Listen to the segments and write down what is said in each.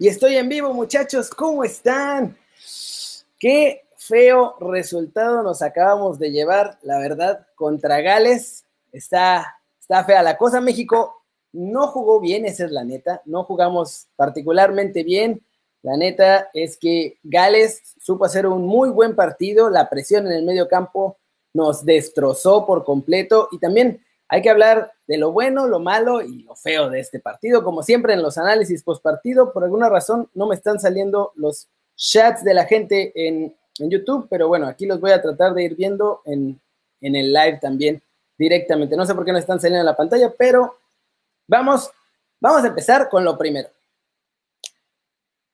Y estoy en vivo, muchachos. ¿Cómo están? Qué feo resultado nos acabamos de llevar, la verdad, contra Gales. Está, está fea la cosa. México no jugó bien, esa es la neta. No jugamos particularmente bien. La neta es que Gales supo hacer un muy buen partido. La presión en el medio campo nos destrozó por completo. Y también hay que hablar de lo bueno, lo malo y lo feo de este partido. Como siempre en los análisis post partido, por alguna razón no me están saliendo los chats de la gente en, YouTube, pero bueno, aquí los voy a tratar de ir viendo en, en el live también directamente. No sé por qué no están saliendo en la pantalla, pero vamos, vamos a empezar con lo primero.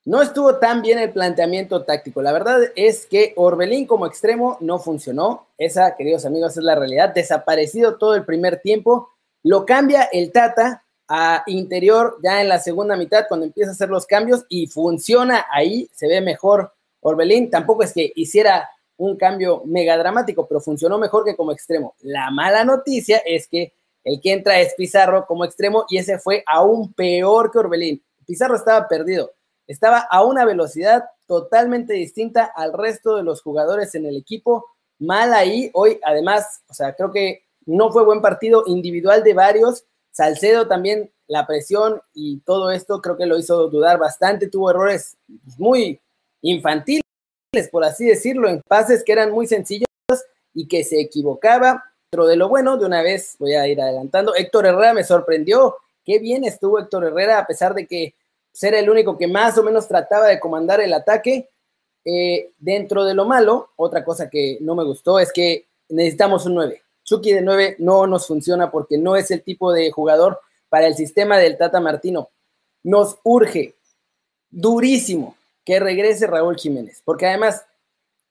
No estuvo tan bien el planteamiento táctico. La verdad es que Orbelín como extremo no funcionó. Esa, queridos amigos, es la realidad. Desaparecido todo el primer tiempo. Lo cambia el Tata a interior ya en la segunda mitad cuando empieza a hacer los cambios y funciona ahí. Se ve mejor Orbelín. Tampoco es que hiciera un cambio mega dramático, pero funcionó mejor que como extremo. La mala noticia es que el que entra es Pizarro como extremo y ese fue aún peor que Orbelín. Pizarro estaba perdido estaba a una velocidad totalmente distinta al resto de los jugadores en el equipo. Mal ahí, hoy además, o sea, creo que no fue buen partido individual de varios. Salcedo también, la presión y todo esto creo que lo hizo dudar bastante. Tuvo errores muy infantiles, por así decirlo, en pases que eran muy sencillos y que se equivocaba. Pero de lo bueno, de una vez voy a ir adelantando. Héctor Herrera me sorprendió. Qué bien estuvo Héctor Herrera, a pesar de que ser el único que más o menos trataba de comandar el ataque. Eh, dentro de lo malo, otra cosa que no me gustó es que necesitamos un 9. Chucky de 9 no nos funciona porque no es el tipo de jugador para el sistema del Tata Martino. Nos urge durísimo que regrese Raúl Jiménez, porque además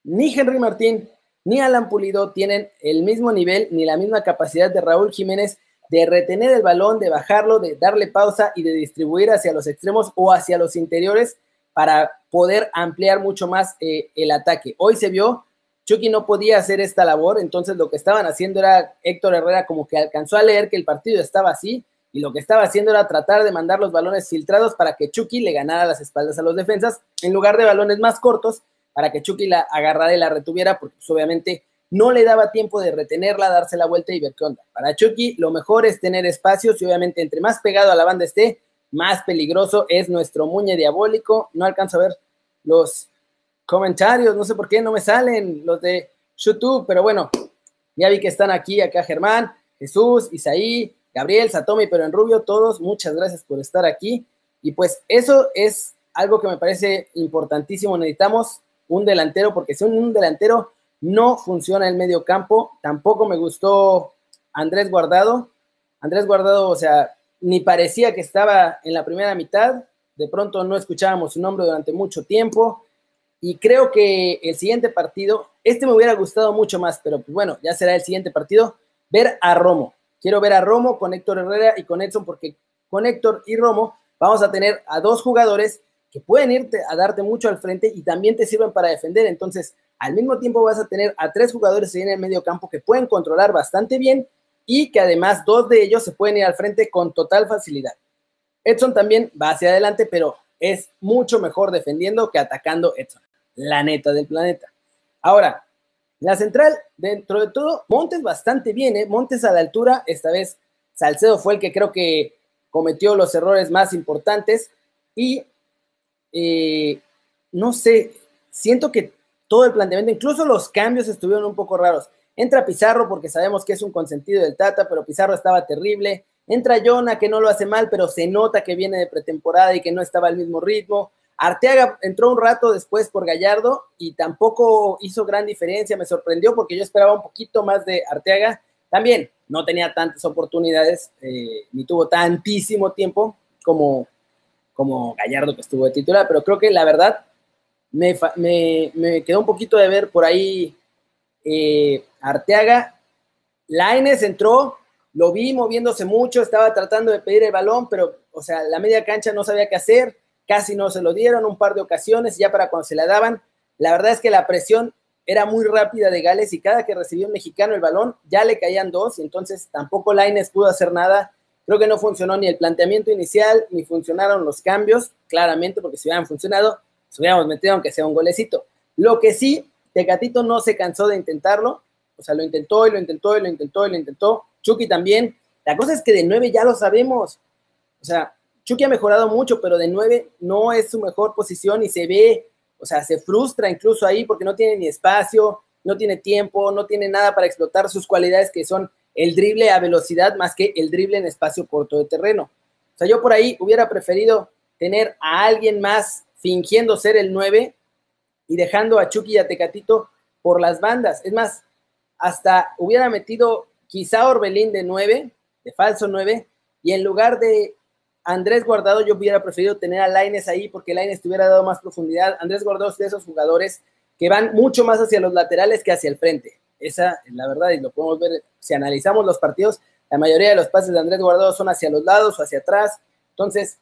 ni Henry Martín ni Alan Pulido tienen el mismo nivel ni la misma capacidad de Raúl Jiménez de retener el balón, de bajarlo, de darle pausa y de distribuir hacia los extremos o hacia los interiores para poder ampliar mucho más eh, el ataque. Hoy se vio, Chucky no podía hacer esta labor, entonces lo que estaban haciendo era Héctor Herrera como que alcanzó a leer que el partido estaba así y lo que estaba haciendo era tratar de mandar los balones filtrados para que Chucky le ganara las espaldas a los defensas en lugar de balones más cortos para que Chucky la agarrara y la retuviera porque pues, obviamente no le daba tiempo de retenerla, darse la vuelta y ver qué onda. Para Chucky, lo mejor es tener espacios y obviamente entre más pegado a la banda esté, más peligroso es nuestro muñe diabólico. No alcanzo a ver los comentarios, no sé por qué no me salen los de YouTube, pero bueno, ya vi que están aquí, acá Germán, Jesús, Isaí, Gabriel, Satomi, pero en rubio, todos, muchas gracias por estar aquí. Y pues eso es algo que me parece importantísimo. Necesitamos un delantero, porque si un delantero no funciona el medio campo. Tampoco me gustó Andrés Guardado. Andrés Guardado, o sea, ni parecía que estaba en la primera mitad. De pronto no escuchábamos su nombre durante mucho tiempo. Y creo que el siguiente partido, este me hubiera gustado mucho más, pero pues bueno, ya será el siguiente partido, ver a Romo. Quiero ver a Romo con Héctor Herrera y con Edson, porque con Héctor y Romo vamos a tener a dos jugadores que pueden irte a darte mucho al frente y también te sirven para defender. Entonces, al mismo tiempo vas a tener a tres jugadores en el medio campo que pueden controlar bastante bien y que además dos de ellos se pueden ir al frente con total facilidad. Edson también va hacia adelante, pero es mucho mejor defendiendo que atacando Edson. La neta del planeta. Ahora, la central, dentro de todo, Montes bastante bien, ¿eh? Montes a la altura, esta vez Salcedo fue el que creo que cometió los errores más importantes y eh, no sé, siento que todo el planteamiento, incluso los cambios estuvieron un poco raros. Entra Pizarro porque sabemos que es un consentido del Tata, pero Pizarro estaba terrible. Entra Jonah que no lo hace mal, pero se nota que viene de pretemporada y que no estaba al mismo ritmo. Arteaga entró un rato después por Gallardo y tampoco hizo gran diferencia. Me sorprendió porque yo esperaba un poquito más de Arteaga. También no tenía tantas oportunidades eh, ni tuvo tantísimo tiempo como, como Gallardo que estuvo de titular, pero creo que la verdad me, me, quedó un poquito de ver por ahí eh, Arteaga. Laines entró, lo vi moviéndose mucho, estaba tratando de pedir el balón, pero, o sea, la media cancha no sabía qué hacer, casi no se lo dieron un par de ocasiones, ya para cuando se la daban. La verdad es que la presión era muy rápida de Gales y cada que recibía un mexicano el balón ya le caían dos, y entonces tampoco Laines pudo hacer nada Creo que no funcionó ni el planteamiento inicial, ni funcionaron los cambios, claramente, porque si hubieran funcionado, se hubiéramos metido aunque sea un golecito. Lo que sí, Tecatito no se cansó de intentarlo, o sea, lo intentó y lo intentó y lo intentó y lo intentó. Chucky también. La cosa es que de nueve ya lo sabemos. O sea, Chucky ha mejorado mucho, pero de nueve no es su mejor posición y se ve, o sea, se frustra incluso ahí porque no tiene ni espacio, no tiene tiempo, no tiene nada para explotar sus cualidades que son el drible a velocidad más que el drible en espacio corto de terreno. O sea, yo por ahí hubiera preferido tener a alguien más fingiendo ser el 9 y dejando a Chucky y a Tecatito por las bandas. Es más, hasta hubiera metido quizá Orbelín de 9, de falso 9, y en lugar de Andrés Guardado, yo hubiera preferido tener a Laines ahí porque Laines te hubiera dado más profundidad. Andrés Guardado es de esos jugadores que van mucho más hacia los laterales que hacia el frente. Esa es la verdad y lo podemos ver si analizamos los partidos. La mayoría de los pases de Andrés Guardado son hacia los lados o hacia atrás. Entonces,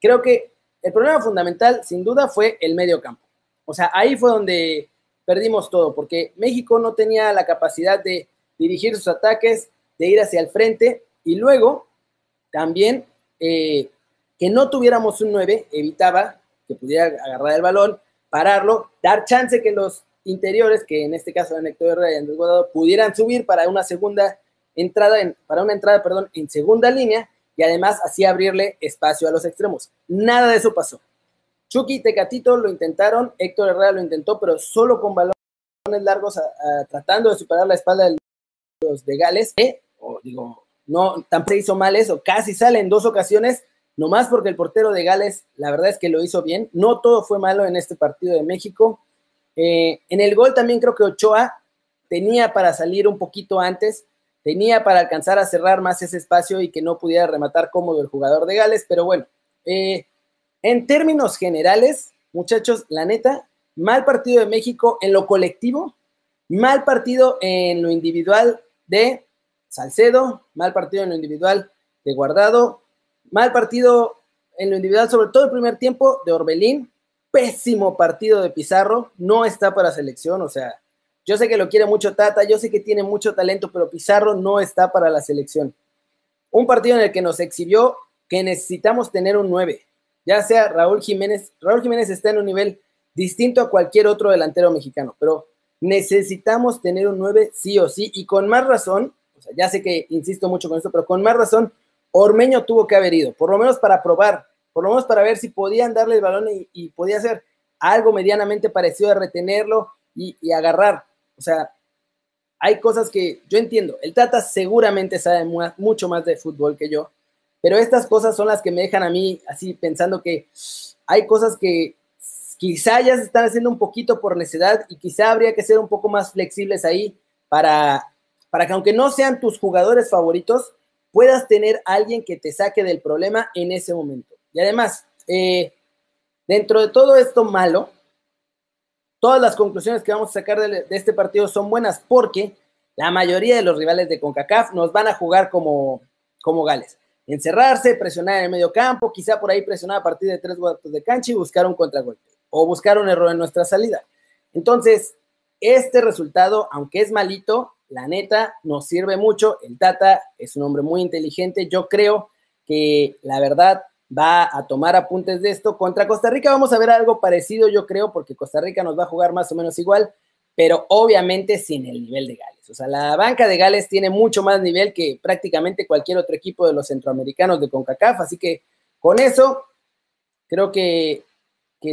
creo que el problema fundamental, sin duda, fue el medio campo. O sea, ahí fue donde perdimos todo, porque México no tenía la capacidad de dirigir sus ataques, de ir hacia el frente y luego también eh, que no tuviéramos un 9 evitaba que pudiera agarrar el balón, pararlo, dar chance que los interiores, que en este caso eran Héctor Herrera y Andrés Guardado, pudieran subir para una segunda entrada, en, para una entrada, perdón, en segunda línea y además así abrirle espacio a los extremos. Nada de eso pasó. Chucky y Tecatito lo intentaron, Héctor Herrera lo intentó, pero solo con balones largos tratando de superar la espalda de los de Gales. o digo, no, tampoco hizo mal eso, casi sale en dos ocasiones, nomás porque el portero de Gales, la verdad es que lo hizo bien. No todo fue malo en este partido de México. Eh, en el gol también creo que Ochoa tenía para salir un poquito antes, tenía para alcanzar a cerrar más ese espacio y que no pudiera rematar cómodo el jugador de Gales, pero bueno, eh, en términos generales, muchachos, la neta, mal partido de México en lo colectivo, mal partido en lo individual de Salcedo, mal partido en lo individual de Guardado, mal partido en lo individual, sobre todo el primer tiempo de Orbelín, pésimo partido de Pizarro, no está para selección, o sea, yo sé que lo quiere mucho Tata, yo sé que tiene mucho talento, pero Pizarro no está para la selección. Un partido en el que nos exhibió que necesitamos tener un 9, ya sea Raúl Jiménez, Raúl Jiménez está en un nivel distinto a cualquier otro delantero mexicano, pero necesitamos tener un 9 sí o sí, y con más razón, o sea, ya sé que insisto mucho con esto, pero con más razón, Ormeño tuvo que haber ido, por lo menos para probar, por lo menos para ver si podían darle el balón y, podía hacer algo medianamente parecido a retenerlo y, agarrar. O sea, hay cosas que yo entiendo. El Tata seguramente sabe mucho más de fútbol que yo, pero estas cosas son las que me dejan a mí así pensando que hay cosas que quizá ya se están haciendo un poquito por necedad y quizá habría que ser un poco más flexibles ahí para, para que aunque no sean tus jugadores favoritos, puedas tener alguien que te saque del problema en ese momento. Y además, eh, dentro de todo esto malo, todas las conclusiones que vamos a sacar de, este partido son buenas porque la mayoría de los rivales de CONCACAF nos van a jugar como, como Gales. Encerrarse, presionar en el medio campo, quizá por ahí presionar a partir de tres vueltas de cancha y buscar un contragolpe o buscar un error en nuestra salida. Entonces, este resultado, aunque es malito, la neta nos sirve mucho. El Tata es un hombre muy inteligente. Yo creo que la verdad va a tomar apuntes de esto. Contra Costa Rica vamos a ver algo parecido, yo creo, porque Costa Rica nos va a jugar más o menos igual, pero obviamente sin el nivel de Gales. O sea, la banca de Gales tiene mucho más nivel que prácticamente cualquier otro equipo de los centroamericanos de CONCACAF, así que con eso creo que,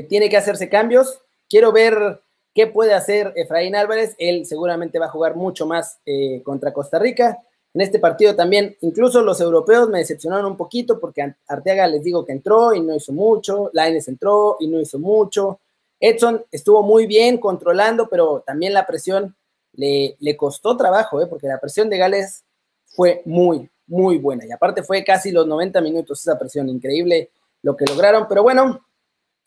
tiene que hacerse cambios. Quiero ver qué puede hacer Efraín Álvarez. Él seguramente va a jugar mucho más eh, contra Costa Rica. En este partido también, incluso los europeos me decepcionaron un poquito porque Arteaga les digo que entró y no hizo mucho, Laines entró y no hizo mucho. Edson estuvo muy bien controlando, pero también la presión le, le costó trabajo, ¿eh? porque la presión de Gales fue muy, muy buena. Y aparte fue casi los 90 minutos esa presión, increíble lo que lograron. Pero bueno,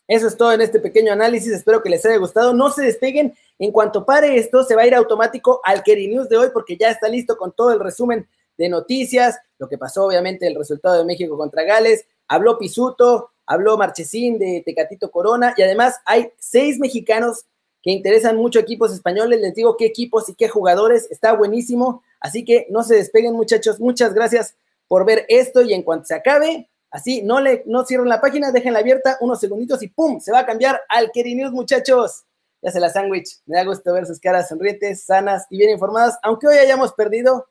eso es todo en este pequeño análisis. Espero que les haya gustado. No se despeguen. En cuanto pare esto, se va a ir automático al Keri News de hoy porque ya está listo con todo el resumen de noticias, lo que pasó obviamente el resultado de México contra Gales. Habló Pisuto, habló Marchesín de Tecatito Corona y además hay seis mexicanos que interesan mucho equipos españoles. Les digo qué equipos y qué jugadores. Está buenísimo. Así que no se despeguen muchachos. Muchas gracias por ver esto y en cuanto se acabe, así, no le no cierren la página, déjenla abierta unos segunditos y ¡pum! Se va a cambiar al News, muchachos. Ya se la sándwich. Me da gusto ver sus caras sonrientes, sanas y bien informadas. Aunque hoy hayamos perdido,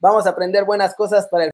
vamos a aprender buenas cosas para el